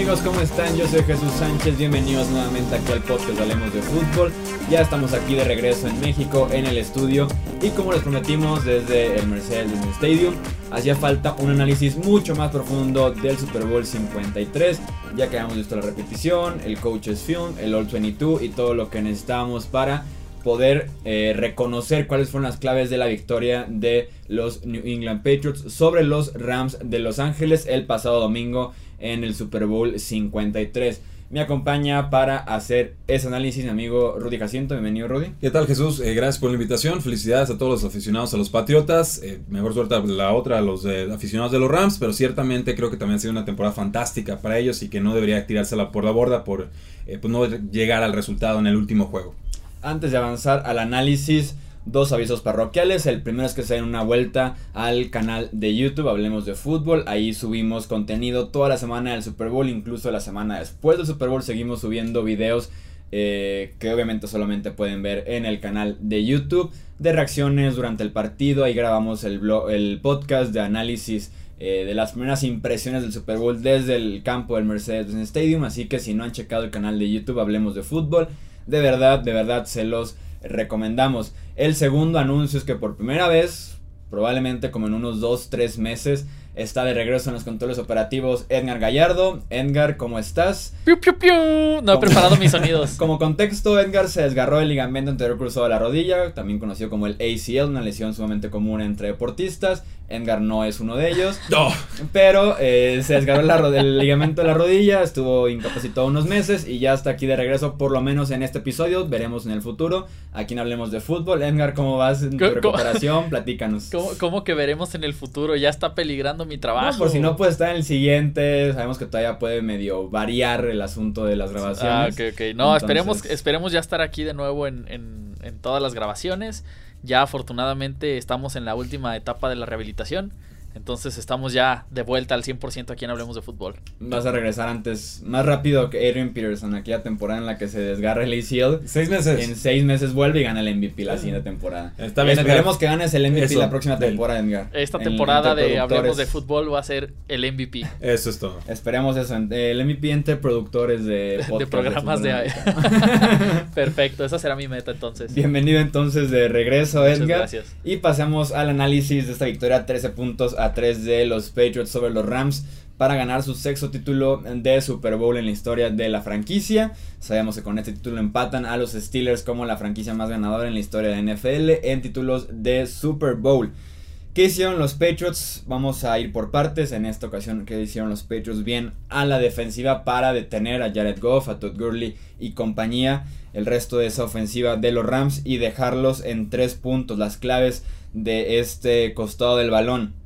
amigos? ¿Cómo están? Yo soy Jesús Sánchez, bienvenidos nuevamente aquí al podcast Hablemos de Fútbol. Ya estamos aquí de regreso en México, en el estudio, y como les prometimos desde el Mercedes-Benz Stadium, hacía falta un análisis mucho más profundo del Super Bowl 53, ya que habíamos visto la repetición, el Coaches Film, el All 22 y todo lo que necesitábamos para poder eh, reconocer cuáles fueron las claves de la victoria de los New England Patriots sobre los Rams de Los Ángeles el pasado domingo en el Super Bowl 53. Me acompaña para hacer ese análisis mi amigo Rudy Jacinto. Bienvenido, Rudy. ¿Qué tal, Jesús? Eh, gracias por la invitación. Felicidades a todos los aficionados a los Patriotas. Eh, mejor suerte a la otra, a los aficionados de los Rams. Pero ciertamente creo que también ha sido una temporada fantástica para ellos y que no debería tirársela por la borda por pues no llegar al resultado en el último juego. Antes de avanzar al análisis, dos avisos parroquiales. El primero es que se den una vuelta al canal de YouTube, hablemos de fútbol. Ahí subimos contenido toda la semana del Super Bowl, incluso la semana después del Super Bowl seguimos subiendo videos. Eh, que obviamente solamente pueden ver en el canal de YouTube de reacciones durante el partido. Ahí grabamos el, el podcast de análisis eh, de las primeras impresiones del Super Bowl desde el campo del Mercedes-Benz Stadium. Así que si no han checado el canal de YouTube, hablemos de fútbol de verdad, de verdad se los recomendamos. El segundo anuncio es que por primera vez, probablemente como en unos 2-3 meses, está de regreso en los controles operativos Edgar Gallardo. Edgar, ¿cómo estás? Piu, piu, piu. No he preparado mis sonidos. Como contexto, Edgar se desgarró el ligamento anterior cruzado de la rodilla, también conocido como el ACL, una lesión sumamente común entre deportistas. Edgar no es uno de ellos. No. Pero eh, se desgarró el ligamento de la rodilla, estuvo incapacitado unos meses y ya está aquí de regreso, por lo menos en este episodio. Veremos en el futuro. Aquí no hablemos de fútbol. Edgar, ¿cómo vas en tu recuperación? Platícanos. ¿Cómo, que veremos en el futuro? Ya está peligrando mi trabajo. por si no puede estar en el siguiente. Sabemos que todavía puede medio variar el asunto de las grabaciones. Ah, ok, ok. No, esperemos, esperemos ya estar aquí de nuevo en, en todas las grabaciones. Ya afortunadamente estamos en la última etapa de la rehabilitación. Entonces estamos ya de vuelta al 100% aquí en Hablemos de Fútbol. Vas a regresar antes, más rápido que Adrian Peterson, aquella temporada en la que se desgarra el ACL. Seis meses. En seis meses vuelve y gana el MVP la siguiente temporada. Está bien, Esperemos que ganes el MVP la próxima temporada, Edgar. Esta temporada de Hablemos de Fútbol va a ser el MVP. Eso es todo. Esperemos eso. El MVP entre productores de, de programas de... Perfecto, esa será mi meta entonces. Bienvenido entonces de regreso, Edgar. gracias. Y pasamos al análisis de esta victoria, 13 puntos a 3 de los Patriots sobre los Rams para ganar su sexto título de Super Bowl en la historia de la franquicia. Sabemos que con este título empatan a los Steelers como la franquicia más ganadora en la historia de NFL en títulos de Super Bowl. ¿Qué hicieron los Patriots? Vamos a ir por partes. En esta ocasión, ¿qué hicieron los Patriots? Bien a la defensiva para detener a Jared Goff, a Todd Gurley y compañía. El resto de esa ofensiva de los Rams y dejarlos en tres puntos. Las claves de este costado del balón.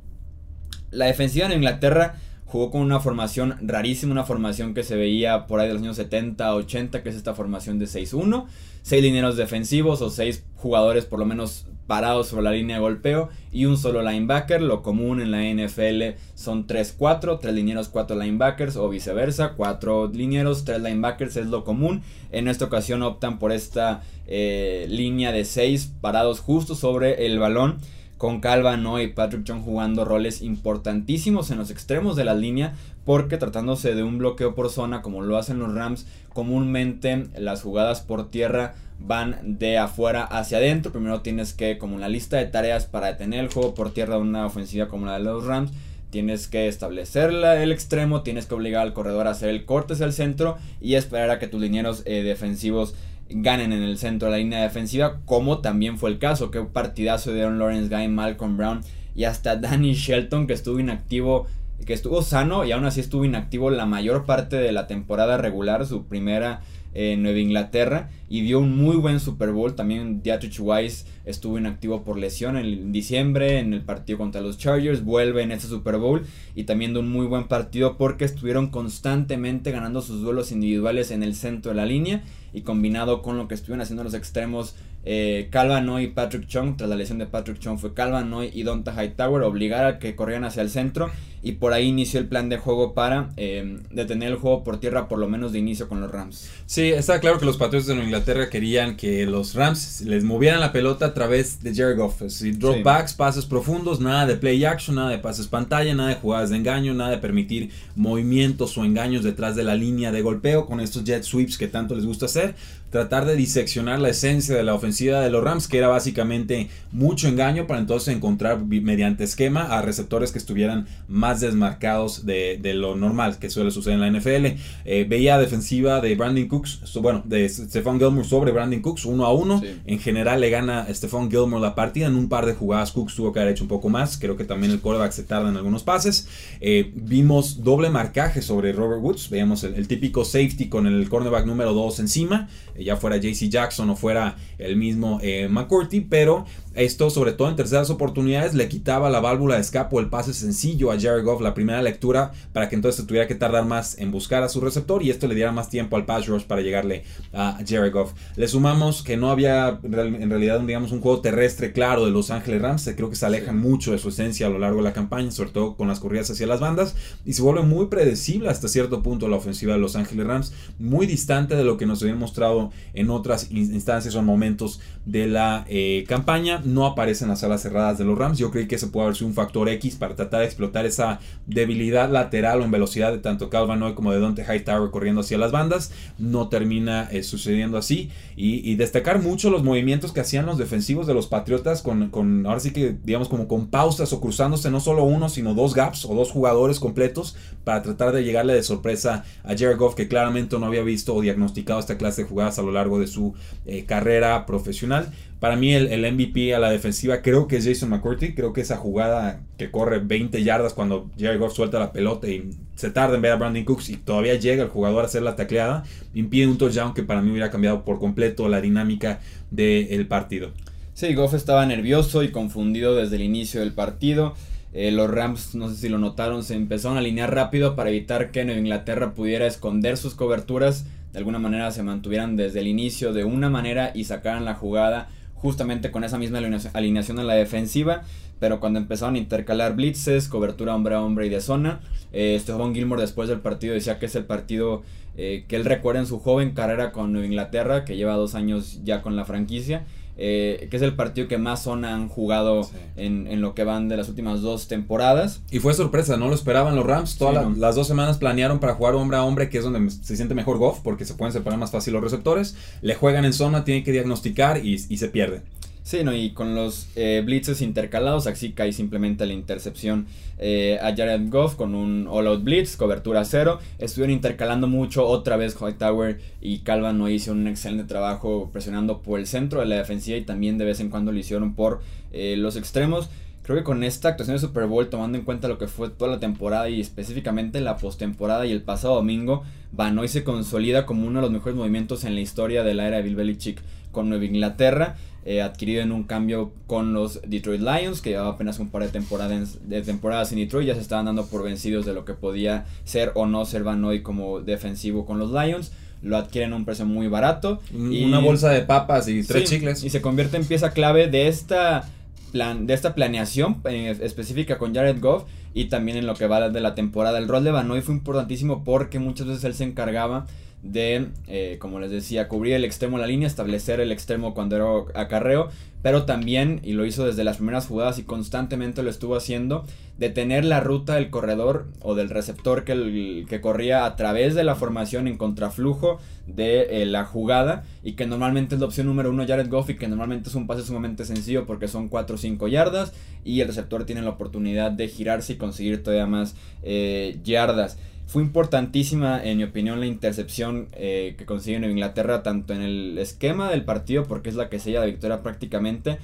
La defensiva en Inglaterra jugó con una formación rarísima, una formación que se veía por ahí de los años 70, 80, que es esta formación de 6-1, 6 lineros defensivos o 6 jugadores por lo menos parados sobre la línea de golpeo y un solo linebacker. Lo común en la NFL son 3-4, 3 linieros, 4 linebackers o viceversa, 4 linieros, 3 linebackers es lo común. En esta ocasión optan por esta eh, línea de 6 parados justo sobre el balón con Calva No y Patrick John jugando roles importantísimos en los extremos de la línea, porque tratándose de un bloqueo por zona como lo hacen los Rams, comúnmente las jugadas por tierra van de afuera hacia adentro. Primero tienes que, como una lista de tareas para detener el juego por tierra de una ofensiva como la de los Rams, tienes que establecer el extremo, tienes que obligar al corredor a hacer el corte hacia el centro y esperar a que tus linieros eh, defensivos ganen en el centro de la línea defensiva, como también fue el caso, que partidazo de Aaron Lawrence Guy, Malcolm Brown y hasta Danny Shelton que estuvo inactivo, que estuvo sano y aún así estuvo inactivo la mayor parte de la temporada regular, su primera en Nueva Inglaterra y dio un muy buen Super Bowl. También Dietrich Weiss estuvo inactivo por lesión en diciembre en el partido contra los Chargers. Vuelve en ese Super Bowl y también dio un muy buen partido porque estuvieron constantemente ganando sus duelos individuales en el centro de la línea y combinado con lo que estuvieron haciendo los extremos eh, Calvano y Patrick Chung, tras la lesión de Patrick Chung, fue Calvano y Donta Hightower, obligar a que corrieran hacia el centro y por ahí inició el plan de juego para eh, detener el juego por tierra por lo menos de inicio con los Rams. Sí, está claro que los Patriots de Inglaterra querían que los Rams les movieran la pelota a través de Jared Goff. Si dropbacks, pases profundos, nada de play action, nada de pases pantalla, nada de jugadas de engaño, nada de permitir movimientos o engaños detrás de la línea de golpeo con estos jet sweeps que tanto les gusta hacer tratar de diseccionar la esencia de la ofensiva de los Rams, que era básicamente mucho engaño para entonces encontrar mediante esquema a receptores que estuvieran más desmarcados de, lo normal que suele suceder en la NFL. Eh, veía defensiva de Brandon Cooks, bueno, de Stephon Gilmore sobre Brandon Cooks, uno a uno. En general le gana Stephon Gilmore la partida. En un par de jugadas Cooks tuvo que haber hecho un poco más. Creo que también el quarterback se tarda en algunos pases. Eh, vimos doble marcaje sobre Robert Woods. Veíamos el, típico safety con el cornerback número 2 encima ya fuera JC Jackson o fuera el mismo eh, McCourty, pero esto, sobre todo en terceras oportunidades, le quitaba la válvula de escape o el pase sencillo a Jared Goff la primera lectura para que entonces tuviera que tardar más en buscar a su receptor y esto le diera más tiempo al pass rush para llegarle a Jared Goff. Le sumamos que no había en realidad digamos, un juego terrestre claro de Los Ángeles Rams, creo que se aleja mucho de su esencia a lo largo de la campaña, sobre todo con las corridas hacia las bandas y se vuelve muy predecible hasta cierto punto la ofensiva de Los Ángeles Rams, muy distante de lo que nos había mostrado en otras instancias o momentos de la eh, campaña no aparecen las alas cerradas de los Rams. Yo creí que ese puede haber sido un factor X para tratar de explotar esa debilidad lateral o en velocidad de tanto Calvin Hoy como de Dante Hightower corriendo hacia las bandas. No termina eh, sucediendo así. Y, destacar mucho los movimientos que hacían los defensivos de los Patriotas con, con, ahora sí que digamos como con pausas o cruzándose no solo uno sino dos gaps o dos jugadores completos para tratar de llegarle de sorpresa a Jared Goff que claramente no había visto o diagnosticado esta clase de jugadas a lo largo de su eh, carrera profesional. Para mí el, MVP a la defensiva creo que es Jason McCourty. Creo que esa jugada que corre 20 yardas cuando Jared Goff suelta la pelota y se tarda en ver a Brandon Cooks y todavía llega el jugador a hacer la tacleada, impide un touchdown que para mí hubiera cambiado por completo la dinámica del partido. Sí, Goff estaba nervioso y confundido desde el inicio del partido. Eh, los Rams, no sé si lo notaron, se empezaron a alinear rápido para evitar que Nueva Inglaterra pudiera esconder sus coberturas. De alguna manera se mantuvieran desde el inicio de una manera y sacaran la jugada justamente con esa misma alineación en la defensiva, pero cuando empezaron a intercalar blitzes, cobertura hombre a hombre y de zona, eh, Stephon Gilmore después del partido decía que es el partido eh, que él recuerda en su joven carrera con Inglaterra, que lleva dos años ya con la franquicia, eh, que es el partido que más zona han jugado en, lo que van de las últimas dos temporadas. Y fue sorpresa, no lo esperaban los Rams. Todas las dos semanas planearon para jugar hombre a hombre, que es donde se siente mejor Goff, porque se pueden separar más fácil los receptores. Le juegan en zona, tienen que diagnosticar y, y se pierde. Sí, no, y con los eh, blitzes intercalados, así cae simplemente la intercepción eh, a Jared Goff con un all-out blitz, cobertura cero. Estuvieron intercalando mucho, otra vez Hightower y Calvin no hicieron un excelente trabajo presionando por el centro de la defensiva y también de vez en cuando lo hicieron por eh, los extremos. Creo que con esta actuación de Super Bowl, tomando en cuenta lo que fue toda la temporada y específicamente la postemporada y el pasado domingo, Banoy se consolida como uno de los mejores movimientos en la historia de la era de Bill Belichick con Nueva Inglaterra. Eh, adquirido en un cambio con los Detroit Lions, que llevaba apenas un par de temporadas, de temporadas en Detroit, ya se estaban dando por vencidos de lo que podía ser o no ser Van Noy como defensivo con los Lions. Lo adquieren a un precio muy barato. Y, una bolsa de papas y tres chicles. Y se convierte en pieza clave de esta, plan, de esta planeación eh, específica con Jared Goff y también en lo que va de la temporada. El rol de Van Noy fue importantísimo porque muchas veces él se encargaba de, eh, como les decía, cubrir el extremo de la línea, establecer el extremo cuando era acarreo, pero también, y lo hizo desde las primeras jugadas y constantemente lo estuvo haciendo, detener la ruta del corredor o del receptor que, que corría a través de la formación en contraflujo de eh, la jugada y que normalmente es la opción número uno Jared Goff y que normalmente es un pase sumamente sencillo porque son 4 o 5 yardas y el receptor tiene la oportunidad de girarse y conseguir todavía más eh, yardas. Fue importantísima, en mi opinión, la intercepción eh, que consigue en Inglaterra, tanto en el esquema del partido, porque es la que sella la victoria prácticamente,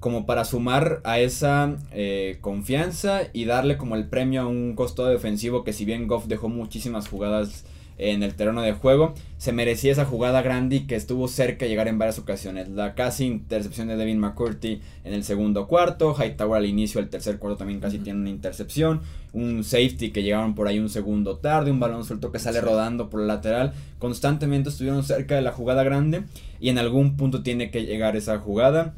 como para sumar a esa eh, confianza y darle como el premio a un costado defensivo que si bien Goff dejó muchísimas jugadas en el terreno de juego, se merecía esa jugada grande y que estuvo cerca de llegar en varias ocasiones. La casi intercepción de Devin McCurdy en el segundo cuarto, Hightower al inicio del tercer cuarto también casi tiene una intercepción, un safety que llegaron por ahí un segundo tarde, un balón suelto que sale rodando por el lateral, constantemente estuvieron cerca de la jugada grande y en algún punto tiene que llegar esa jugada.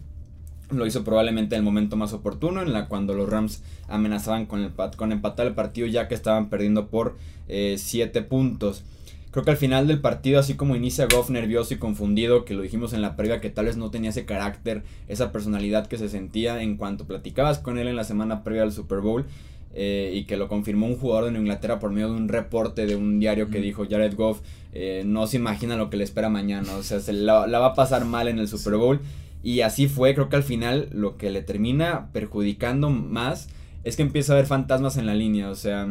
Lo hizo probablemente en el momento más oportuno, en la cuando los Rams amenazaban con, el, con empatar el partido ya que estaban perdiendo por 7 eh, puntos. Creo que al final del partido, así como inicia Goff nervioso y confundido, que lo dijimos en la previa, que tal vez no tenía ese carácter, esa personalidad que se sentía en cuanto platicabas con él en la semana previa al Super Bowl, eh, y que lo confirmó un jugador de Inglaterra por medio de un reporte de un diario que dijo Jared Goff, eh, no se imagina lo que le espera mañana, o sea, se la, la va a pasar mal en el Super Bowl. Y así fue, creo que al final lo que le termina perjudicando más es que empieza a haber fantasmas en la línea. O sea,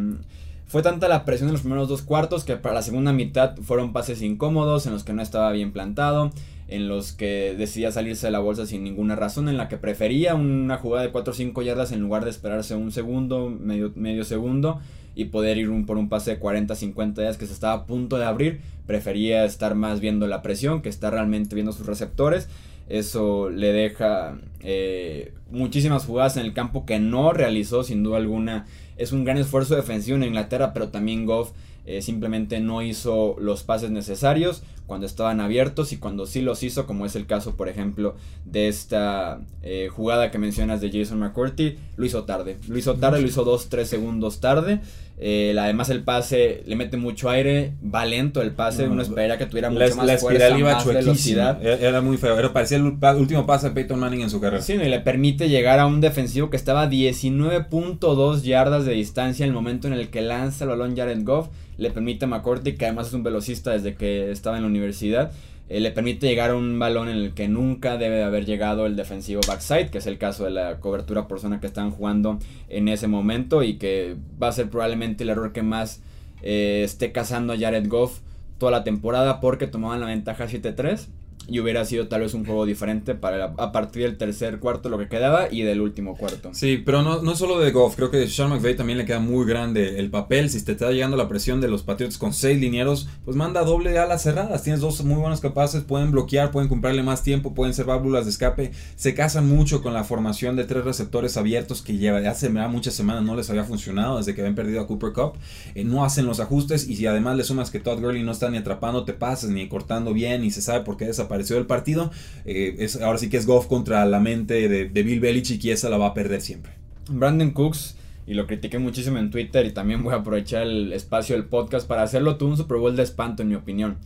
fue tanta la presión en los primeros dos cuartos que para la segunda mitad fueron pases incómodos en los que no estaba bien plantado, en los que decidía salirse de la bolsa sin ninguna razón, en la que prefería una jugada de 4 o 5 yardas en lugar de esperarse un segundo, medio, medio segundo y poder ir por un pase de 40, 50 yardas que se estaba a punto de abrir. Prefería estar más viendo la presión que estar realmente viendo sus receptores. Eso le deja eh, muchísimas jugadas en el campo que no realizó sin duda alguna. Es un gran esfuerzo defensivo en Inglaterra, pero también Goff eh, simplemente no hizo los pases necesarios cuando estaban abiertos y cuando sí los hizo, como es el caso, por ejemplo, de esta eh, jugada que mencionas de Jason McCourty, lo hizo tarde. Lo hizo tarde, lo hizo 2-3 segundos tarde. Eh, además el pase le mete mucho aire, va lento el pase, uno espera que tuviera mucho más la fuerza, iba más velocidad. Era muy feo, era, parecía el último pase de Peyton Manning en su carrera. Sí, y le permite llegar a un defensivo que estaba a 19.2 yardas de distancia en el momento en el que lanza el balón Jared Goff, le permite a McCourty, que además es un velocista desde que estaba en la universidad, eh, le permite llegar a un balón en el que nunca debe de haber llegado el defensivo backside, que es el caso de la cobertura por zona que están jugando en ese momento y que va a ser probablemente el error que más eh, esté cazando a Jared Goff toda la temporada porque tomaban la ventaja 7-3 y hubiera sido tal vez un juego diferente para a partir del tercer cuarto lo que quedaba y del último cuarto. Sí, pero no, no solo de Goff, creo que Sean McVay también le queda muy grande el papel. Si te está llegando la presión de los Patriots con seis linieros, pues manda doble alas cerradas. Tienes dos muy buenos capaces, pueden bloquear, pueden comprarle más tiempo, pueden ser válvulas de escape. Se casan mucho con la formación de tres receptores abiertos que lleva hace muchas semanas no les había funcionado desde que habían perdido a Cooper Cup. Eh, no hacen los ajustes y si además le sumas que Todd Gurley no está ni atrapando te pases ni cortando bien y se sabe por qué desapareció del partido. Eh, es, ahora sí que es Goff contra la mente de, Bill Belichick y esa la va a perder siempre. Brandon Cooks, y lo critiqué muchísimo en Twitter y también voy a aprovechar el espacio del podcast para hacerlo tuvo un Super Bowl de espanto en mi opinión.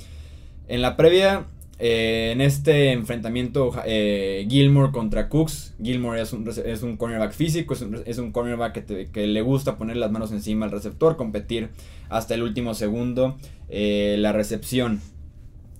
En la previa, eh, en este enfrentamiento eh, Gilmore contra Cooks, Gilmore es un, es un cornerback físico, es un, cornerback que, que, le gusta poner las manos encima al receptor, competir hasta el último segundo. la recepción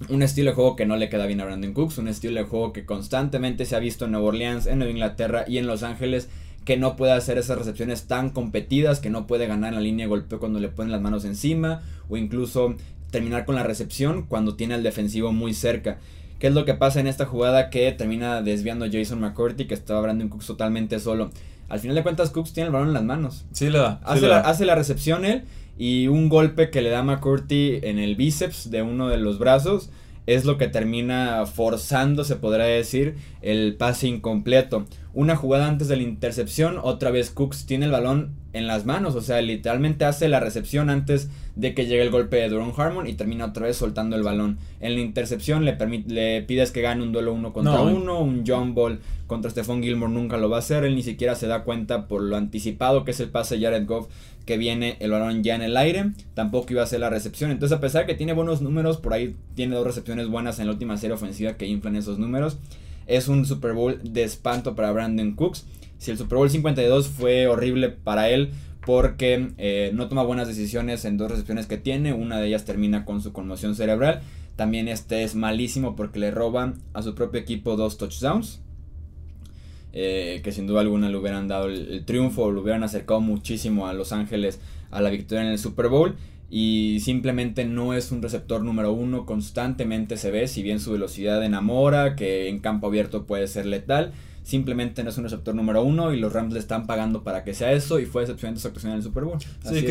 un estilo de juego que no le queda bien a Brandon Cooks, un estilo de juego que constantemente se ha visto en Nueva Orleans, en Nueva Inglaterra y en Los Ángeles, que no puede hacer esas recepciones tan competidas, que no puede ganar en la línea de golpeo cuando le ponen las manos encima, o incluso terminar con la recepción cuando tiene al defensivo muy cerca. ¿Qué es lo que pasa en esta jugada que termina desviando a Jason McCourty, que estaba Brandon Cooks totalmente solo? Al final de cuentas, Cooks tiene el balón en las manos. Sí, le da. Hace, la, hace la recepción él y un golpe que le da McCourty en el bíceps de uno de los brazos es lo que termina forzando, se podrá decir, el pase incompleto. Una jugada antes de la intercepción, otra vez Cooks tiene el balón en las manos, o sea, literalmente hace la recepción antes de que llegue el golpe de Duron Harmon y termina otra vez soltando el balón. En la intercepción le, le pides que gane un duelo uno contra uno, un jump ball contra Stephon Gilmore nunca lo va a hacer, él ni siquiera se da cuenta por lo anticipado que es el pase de Jared Goff que viene el balón ya en el aire, tampoco iba a ser la recepción. Entonces, a pesar de que tiene buenos números, por ahí tiene dos recepciones buenas en la última serie ofensiva que inflan esos números. Es un Super Bowl de espanto para Brandon Cooks. Si el Super Bowl 52 fue horrible para él porque eh, no toma buenas decisiones en dos recepciones que tiene, una de ellas termina con su conmoción cerebral. También este es malísimo porque le roban a su propio equipo dos touchdowns. Eh, que sin duda alguna le hubieran dado el, triunfo, lo hubieran acercado muchísimo a Los Ángeles a la victoria en el Super Bowl. Y simplemente no es un receptor número uno, constantemente se ve, si bien su velocidad enamora, que en campo abierto puede ser letal, simplemente no es un receptor número uno y los Rams le están pagando para que sea eso y fue decepcionante su actuación en el Super Bowl. sí,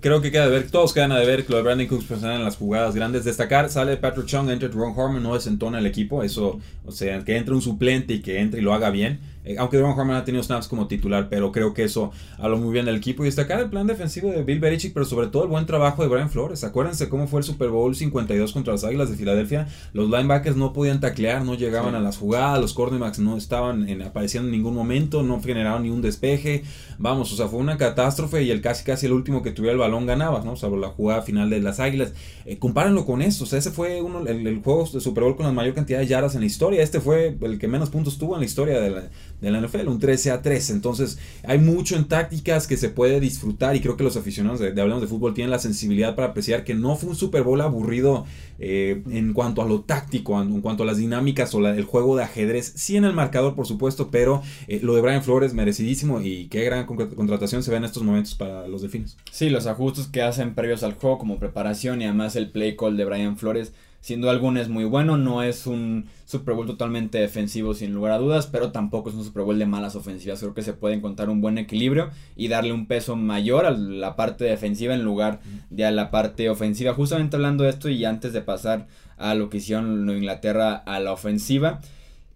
creo, que queda de ver, todos quedan a ver lo de Brandon Cooks en las jugadas grandes. Destacar, sale Patrick Chung, entra Ron Harmon, no desentona el equipo, eso, o sea, que entre un suplente y que entre y lo haga bien eh, aunque Devon Harmon ha tenido snaps como titular, pero creo que eso habló muy bien del equipo. Y destacar el plan defensivo de Bill Belichick, pero sobre todo el buen trabajo de Brian Flores. Acuérdense cómo fue el Super Bowl 52 contra las Águilas de Filadelfia. Los linebackers no podían taclear, no llegaban a las jugadas, los cornerbacks no estaban en, apareciendo en ningún momento, no generaron ni un despeje. Vamos, o sea, fue una catástrofe y el casi casi el último que tuviera el balón ganaba, ¿no? O la jugada final de las Águilas. Eh, compárenlo con esto, o sea, ese fue uno, el, juego de Super Bowl con la mayor cantidad de yardas en la historia. Este fue el que menos puntos tuvo en la historia de la, de la NFL, un 13 a 3. Entonces, hay mucho en tácticas que se puede disfrutar y creo que los aficionados de, Hablamos de Fútbol tienen la sensibilidad para apreciar que no fue un Super Bowl aburrido eh, en cuanto a lo táctico, en, cuanto a las dinámicas o el juego de ajedrez. Sí en el marcador, por supuesto, pero eh, lo de Brian Flores merecidísimo y qué gran contratación se ve en estos momentos para los delfines. Sí, los ajustes que hacen previos al juego como preparación y además el play call de Brian Flores Siendo algún es muy bueno, no es un Super Bowl totalmente defensivo sin lugar a dudas, pero tampoco es un Super Bowl de malas ofensivas. Creo que se puede encontrar un buen equilibrio y darle un peso mayor a la parte defensiva en lugar de a la parte ofensiva. Justamente hablando de esto y antes de pasar a lo que hicieron Inglaterra a la ofensiva.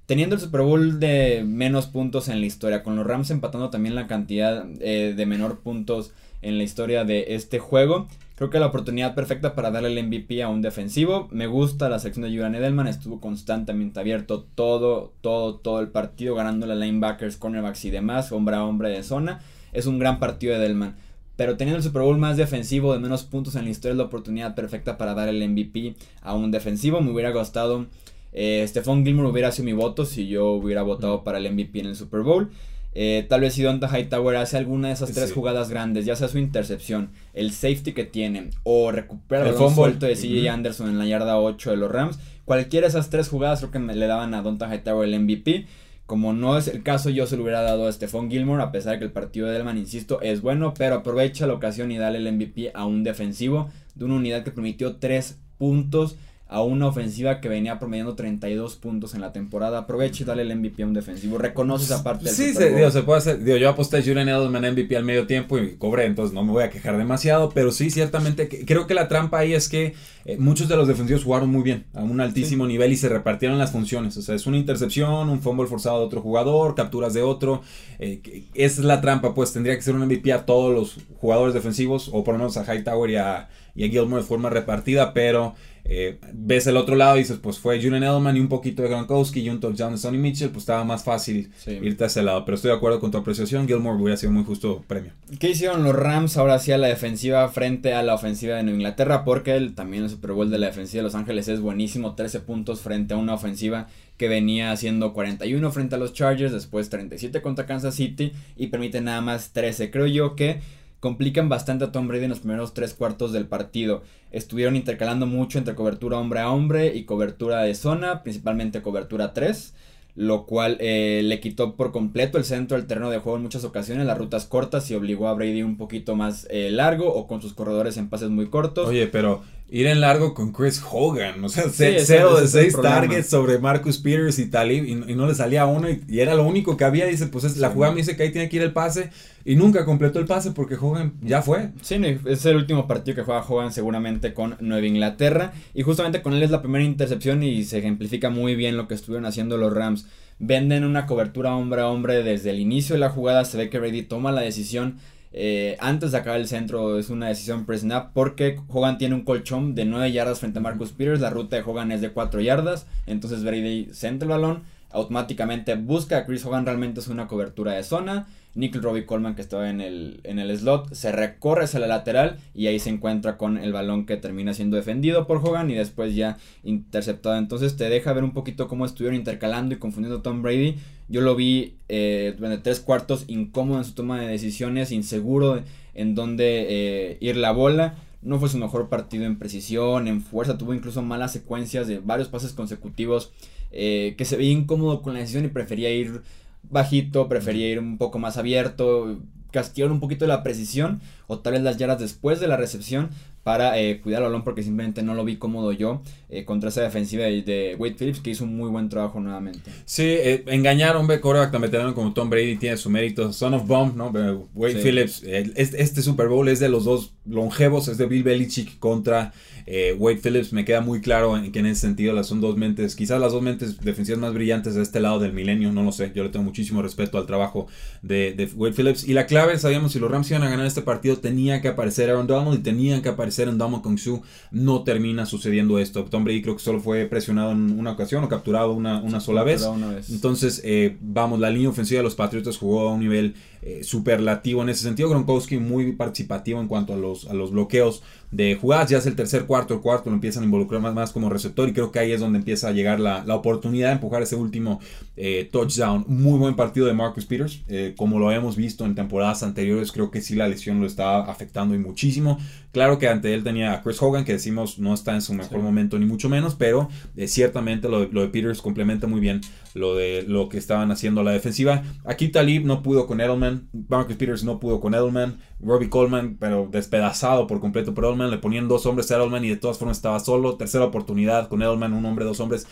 Teniendo el Super Bowl de menos puntos en la historia, con los Rams empatando también la cantidad eh, de menor puntos en la historia de este juego. Creo que la oportunidad perfecta para darle el MVP a un defensivo. Me gusta la sección de Julian Edelman. Estuvo constantemente abierto todo, todo, todo el partido, ganándole a linebackers, cornerbacks y demás, hombre a hombre de zona. Es un gran partido de Edelman. Pero teniendo el Super Bowl más defensivo, de menos puntos en la historia, es la oportunidad perfecta para dar el MVP a un defensivo. Me hubiera gustado. Eh, Stephon Gilmore hubiera sido mi voto si yo hubiera votado para el MVP en el Super Bowl. Eh, tal vez si Donta Hightower hace alguna de esas tres jugadas grandes, ya sea su intercepción, el safety que tiene, o recupera el, el suelto de CJ Anderson en la yarda 8 de los Rams, cualquiera de esas tres jugadas creo que me, le daban a Donta Hightower el MVP. Como no es el caso, yo se lo hubiera dado a Stephon Gilmore, a pesar de que el partido de Delman, insisto, es bueno, pero aprovecha la ocasión y dale el MVP a un defensivo de una unidad que permitió tres puntos a una ofensiva que venía promediando 32 puntos en la temporada. Aprovecha y dale el MVP a un defensivo. Reconoce esa parte del Sí, se, digo, se puede hacer. Digo, yo aposté a Julian Edelman MVP al medio tiempo y cobré, entonces no me voy a quejar demasiado. Pero sí, ciertamente, creo que la trampa ahí es que eh, muchos de los defensivos jugaron muy bien, a un altísimo nivel y se repartieron las funciones. O sea, es una intercepción, un fumble forzado de otro jugador, capturas de otro. Eh, esa es la trampa, pues tendría que ser un MVP a todos los jugadores defensivos, o por lo menos a Hightower y a, y a Gilmore de forma repartida, pero. Eh, ves el otro lado y dices, pues fue Julian Edelman y un poquito de Gronkowski y un touchdown de Sonny Mitchell, pues estaba más fácil irte a ese lado. Pero estoy de acuerdo con tu apreciación, Gilmore hubiera sido muy justo premio. ¿Qué hicieron los Rams ahora sí a la defensiva frente a la ofensiva de Nueva Inglaterra? Porque el, también el Super Bowl de la defensiva de Los Ángeles es buenísimo, 13 puntos frente a una ofensiva que venía haciendo 41 frente a los Chargers, después 37 contra Kansas City y permite nada más 13. Creo yo que complican bastante a Tom Brady en los primeros tres cuartos del partido. Estuvieron intercalando mucho entre cobertura hombre a hombre y cobertura de zona, principalmente cobertura 3 lo cual eh, le quitó por completo el centro del terreno de juego en muchas ocasiones, las rutas cortas y obligó a Brady un poquito más eh, largo o con sus corredores en pases muy cortos. Oye, pero ir en largo con Chris Hogan. O sea, 0 de 6 targets sobre Marcus Peters y Talib y, no le salía uno y, era lo único que había. Dice, pues es, la jugada me dice que ahí tiene que ir el pase y nunca completó el pase porque Hogan ya fue. Sí, es el último partido que juega Hogan seguramente con Nueva Inglaterra y justamente con él es la primera intercepción y se ejemplifica muy bien lo que estuvieron haciendo los Rams. Venden una cobertura hombre a hombre desde el inicio de la jugada, se ve que Brady toma la decisión eh, antes de acabar el centro es una decisión pre-snap porque Hogan tiene un colchón de 9 yardas frente a Marcus Peters. La ruta de Hogan es de 4 yardas. Entonces Brady centra el balón. Automáticamente busca a Chris Hogan. Realmente es una cobertura de zona. Nickel Robbie Coleman que estaba en el, en el slot se recorre hacia la lateral y ahí se encuentra con el balón que termina siendo defendido por Hogan y después ya interceptado. Entonces te deja ver un poquito cómo estuvieron intercalando y confundiendo a Tom Brady. Yo lo vi eh, durante tres cuartos incómodo en su toma de decisiones, inseguro en dónde eh, ir la bola. No fue su mejor partido en precisión, en fuerza, tuvo incluso malas secuencias de varios pases consecutivos eh, que se veía incómodo con la decisión y prefería ir bajito, prefería ir un poco más abierto, castigar un poquito la precisión. O tal vez las yardas después de la recepción para eh, cuidar al balón porque simplemente no lo vi cómodo yo eh, contra esa defensiva de, Wade Phillips que hizo un muy buen trabajo nuevamente. Sí, eh, engañar a un coreback tan veterano como Tom Brady tiene su mérito. Son of Bomb, ¿no? Wade Phillips, este, este, Super Bowl es de los dos longevos, es de Bill Belichick contra eh, Wade Phillips. Me queda muy claro en que en ese sentido las son dos mentes, quizás las dos mentes defensivas más brillantes de este lado del milenio, no lo sé. Yo le tengo muchísimo respeto al trabajo de, de Wade Phillips. Y la clave, sabíamos, si los Rams iban a ganar este partido, tenía que aparecer Aaron Donald y tenían que aparecer en Damo Kong Su. No termina sucediendo esto. Tom Brady creo que solo fue presionado en una ocasión o capturado una, una sola vez. Entonces, eh, vamos, la línea ofensiva de los Patriotas jugó a un nivel eh, superlativo en ese sentido. Gronkowski muy participativo en cuanto a los, a los bloqueos de jugadas. Ya es el tercer cuarto, el cuarto lo empiezan a involucrar más, más como receptor y creo que ahí es donde empieza a llegar la, la oportunidad de empujar ese último eh, touchdown. Muy buen partido de Marcus Peters. Eh, como lo habíamos visto en temporadas anteriores, creo que sí la lesión lo estaba afectando y muchísimo. Claro que ante él tenía a Chris Hogan, que decimos no está en su mejor momento ni mucho menos, pero ciertamente lo, lo de Peters complementa muy bien lo de lo que estaban haciendo la defensiva. Aquí Talib no pudo con Edelman, Marcus Peters no pudo con Edelman, Robbie Coleman, pero despedazado por completo por Edelman, le ponían dos hombres a Edelman y de todas formas estaba solo. Tercera oportunidad con Edelman, un hombre, dos hombres.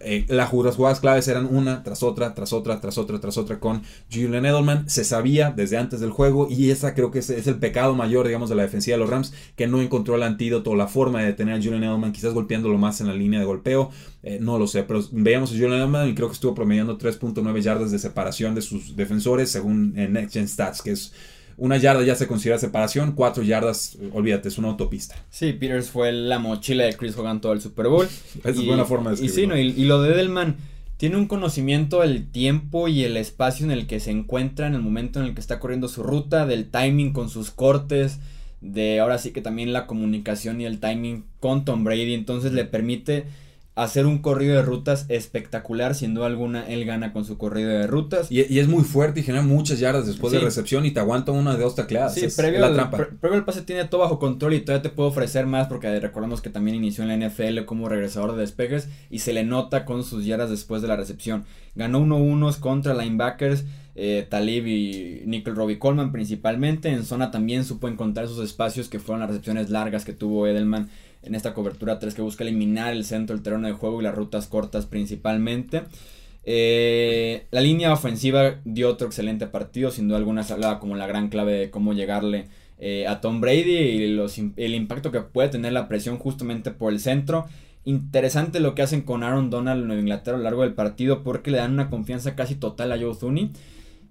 Eh, las jugadas claves eran una tras otra, tras otra, tras otra, tras otra con Julian Edelman. Se sabía desde antes del juego y esa creo que es, el pecado mayor, digamos, de la defensiva de los Rams, que no encontró el antídoto, la forma de detener a Julian Edelman, quizás golpeándolo más en la línea de golpeo. Eh, no lo sé, pero veíamos a Julian Edelman y creo que estuvo promediando 3.9 yardas de separación de sus defensores según Next Gen Stats, que es una yarda ya se considera separación, cuatro yardas, olvídate, es una autopista. Sí, Peters fue la mochila de Chris Hogan todo el Super Bowl. Esa es buena forma de escribirlo. Y, sí, y, lo de Edelman tiene un conocimiento del tiempo y el espacio en el que se encuentra en el momento en el que está corriendo su ruta, del timing con sus cortes, de ahora sí que también la comunicación y el timing con Tom Brady, entonces le permite hacer un corrido de rutas espectacular, sin duda alguna él gana con su corrido de rutas. Y, es muy fuerte y genera muchas yardas después de recepción y te aguanta una de dos tacleadas. Sí, previo, la trampa. previo el pase tiene todo bajo control y todavía te puede ofrecer más porque recordemos que también inició en la NFL como regresador de despejes y se le nota con sus yardas después de la recepción. Ganó 1-1 contra linebackers. Eh, Talib y Nickel Robbie Coleman principalmente. En zona también supo encontrar esos espacios que fueron las recepciones largas que tuvo Edelman en esta cobertura 3 que busca eliminar el centro del terreno de juego y las rutas cortas principalmente. Eh, la línea ofensiva dio otro excelente partido, sin duda alguna se hablaba como la gran clave de cómo llegarle eh, a Tom Brady y los, el impacto que puede tener la presión justamente por el centro. Interesante lo que hacen con Aaron Donald en Inglaterra a lo largo del partido porque le dan una confianza casi total a Joe Thuney.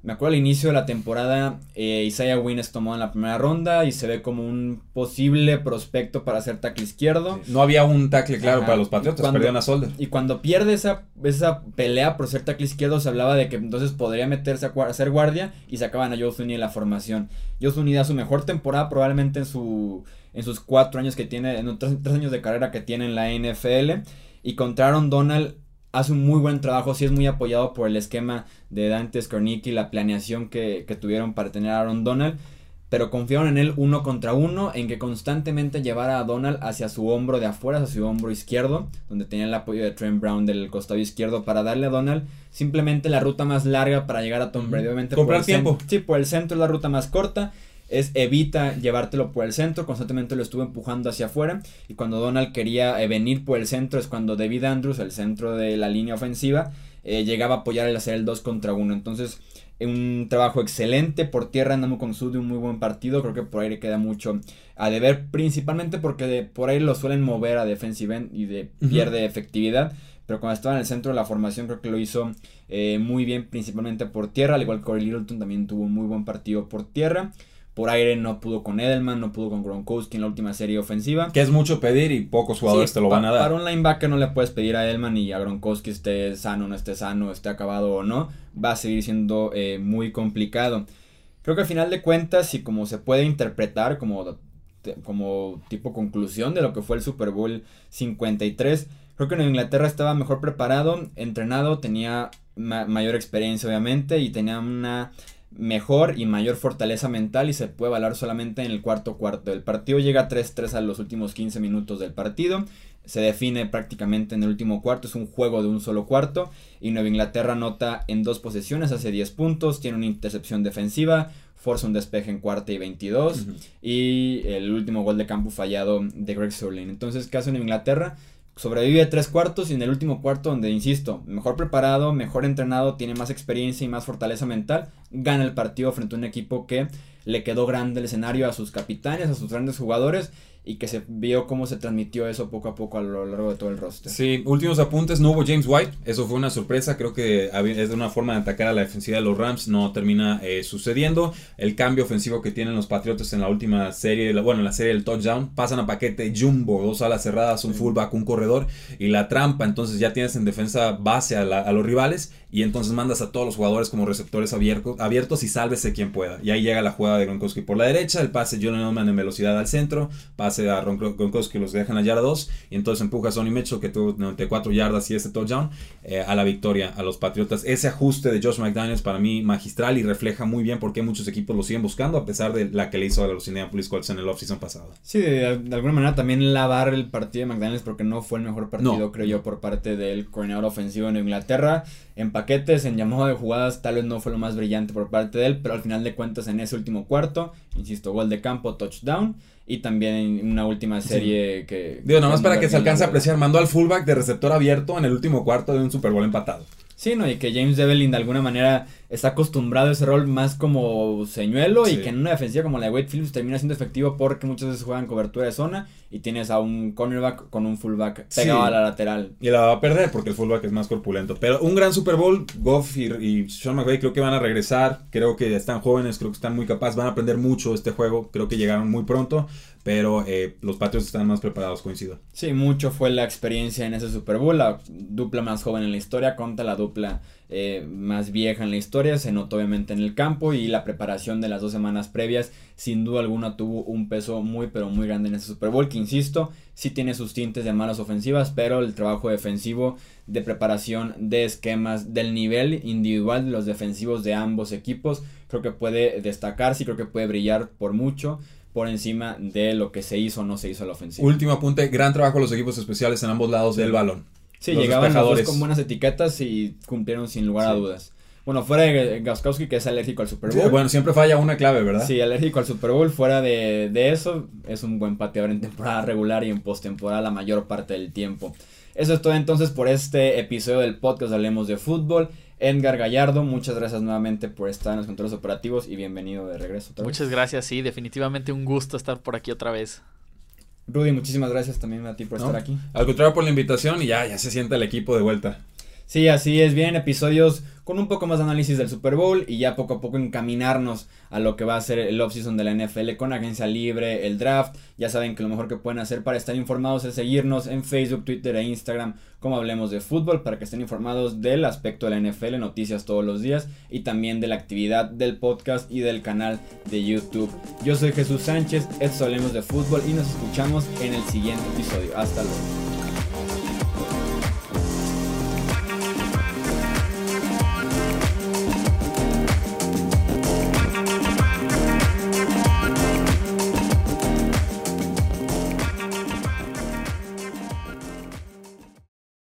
Me acuerdo al inicio de la temporada, eh, Isaiah Wynn es tomado en la primera ronda y se ve como un posible prospecto para hacer tackle izquierdo. No había un tackle claro para los Patriotas, cuando, perdían a Solder. Y cuando pierde esa, esa pelea por ser tackle izquierdo, se hablaba de que entonces podría meterse a hacer guardia y sacaban a Joe Thuney en la formación. Joe Thuney da su mejor temporada probablemente en, su, en sus cuatro años que tiene, en los tres, años de carrera que tiene en la NFL. Y contra Aaron Donald hace un muy buen trabajo, sí es muy apoyado por el esquema de Dante Skornicki, la planeación que, tuvieron para tener a Aaron Donald, pero confiaron en él uno contra uno, en que constantemente llevara a Donald hacia su hombro de afuera, hacia su hombro izquierdo, donde tenía el apoyo de Trent Brown del costado izquierdo para darle a Donald simplemente la ruta más larga para llegar a Tom Brady. Obviamente Comprar tiempo. Sí, por el centro es la ruta más corta es evita llevártelo por el centro, constantemente lo estuvo empujando hacia afuera y cuando Donald quería eh, venir por el centro es cuando David Andrews, el centro de la línea ofensiva, eh, llegaba a apoyar el hacer el 2 contra 1. Entonces, un trabajo excelente por tierra, andamos con Sud de un muy buen partido, creo que por ahí le queda mucho a deber, principalmente porque por ahí lo suelen mover a defensive end y de, pierde efectividad. Pero cuando estaba en el centro de la formación creo que lo hizo eh, muy bien, principalmente por tierra, al igual que Corey Littleton también tuvo un muy buen partido por tierra. Por aire no pudo con Edelman, no pudo con Gronkowski en la última serie ofensiva. Que es mucho pedir y pocos jugadores te lo van a dar. Para un linebacker no le puedes pedir a Edelman y a Gronkowski esté sano, no esté sano, esté acabado o no. Va a seguir siendo eh, muy complicado. Creo que al final de cuentas, y como se puede interpretar como, como tipo conclusión de lo que fue el Super Bowl 53, creo que en Inglaterra estaba mejor preparado, entrenado, tenía mayor experiencia obviamente y tenía una mejor y mayor fortaleza mental y se puede valorar solamente en el cuarto cuarto. El partido llega 3-3 a los últimos 15 minutos del partido. Se define prácticamente en el último cuarto, es un juego de un solo cuarto y Nueva Inglaterra anota en dos posesiones, hace 10 puntos, tiene una intercepción defensiva, forza un despeje en cuarta y 22 y el último gol de campo fallado de Greg Surlin. Entonces, ¿qué hace Nueva Inglaterra? Sobrevive tres cuartos y en el último cuarto donde, insisto, mejor preparado, mejor entrenado, tiene más experiencia y más fortaleza mental, gana el partido frente a un equipo que le quedó grande el escenario a sus capitanes, a sus grandes jugadores y que se vio cómo se transmitió eso poco a poco a lo largo de todo el roster. Sí, últimos apuntes, no hubo James White, eso fue una sorpresa, creo que es una forma de atacar a la defensiva de los Rams, no termina eh, sucediendo. El cambio ofensivo que tienen los Patriotas en la última serie, bueno, en la serie del touchdown, pasan a paquete jumbo, dos alas cerradas, un fullback, un corredor y la trampa, entonces ya tienes en defensa base a, a los rivales y entonces mandas a todos los jugadores como receptores abiertos, abiertos y sálvese quien pueda. Y ahí llega la jugada de Gronkowski por la derecha, el pase John Elman en velocidad al centro, pase a Gronkowski los dejan a yarda 2 y entonces empuja a Sonny Mitchell que tuvo 94 yardas y este touchdown eh, a la victoria a los Patriotas. Ese ajuste de Josh McDaniels para mí magistral y refleja muy bien por qué muchos equipos lo siguen buscando a pesar de la que le hizo a los Indianapolis Colts en el offseason pasado. Sí, de, alguna manera también lavar el partido de McDaniels porque no fue el mejor partido creo yo por parte del coordinador ofensivo en Inglaterra en paquetes, en llamado de jugadas, tal vez no fue lo más brillante por parte de él, pero al final de cuentas en ese último cuarto, insisto, gol de campo, touchdown, y también en una última serie que... Digo, nada más para que se alcance a apreciar, mandó al fullback de receptor abierto en el último cuarto de un Super Bowl empatado. Sí, ¿no? Y que James Devlin de alguna manera está acostumbrado a ese rol más como señuelo y que en una defensiva como la de Wade Phillips termina siendo efectivo porque muchas veces juegan cobertura de zona y tienes a un cornerback con un fullback pegado a la lateral. Y la va a perder porque el fullback es más corpulento. Pero un gran Super Bowl, Goff y, Sean McVay creo que van a regresar, creo que están jóvenes, creo que están muy capaces, van a aprender mucho este juego, creo que llegaron muy pronto, pero eh, los Patriots están más preparados, coincido. Sí, mucho fue la experiencia en ese Super Bowl, la dupla más joven en la historia contra la dupla eh, más vieja en la historia, se notó obviamente en el campo y la preparación de las dos semanas previas sin duda alguna tuvo un peso muy pero muy grande en ese Super Bowl que insisto, sí tiene sus tintes de malas ofensivas, pero el trabajo defensivo de preparación de esquemas del nivel individual de los defensivos de ambos equipos creo que puede destacarse y creo que puede brillar por mucho por encima de lo que se hizo o no se hizo a la ofensiva. Último apunte, gran trabajo los equipos especiales en ambos lados del balón. Sí, llegaban los dos con buenas etiquetas y cumplieron sin lugar a dudas. Bueno, fuera de Gaskowski, que es alérgico al Super Bowl. bueno, siempre falla una clave, ¿verdad? Sí, alérgico al Super Bowl. Fuera de, de eso, es un buen pateador en temporada regular y en postemporada la mayor parte del tiempo. Eso es todo entonces por este episodio del podcast Hablemos de Fútbol. Edgar Gallardo, muchas gracias nuevamente por estar en los controles operativos y bienvenido de regreso. Muchas gracias, sí, definitivamente un gusto estar por aquí otra vez. Rudy, muchísimas gracias también a ti por estar aquí. Al contrario por la invitación y ya, ya se siente el equipo de vuelta. Sí, así es, bien, episodios con un poco más de análisis del Super Bowl y ya poco a poco encaminarnos a lo que va a ser el offseason de la NFL con agencia libre, el draft. Ya saben que lo mejor que pueden hacer para estar informados es seguirnos en Facebook, Twitter e Instagram como hablemos de fútbol para que estén informados del aspecto de la NFL, noticias todos los días y también de la actividad del podcast y del canal de YouTube. Yo soy Jesús Sánchez, esto hablemos de fútbol y nos escuchamos en el siguiente episodio. Hasta luego.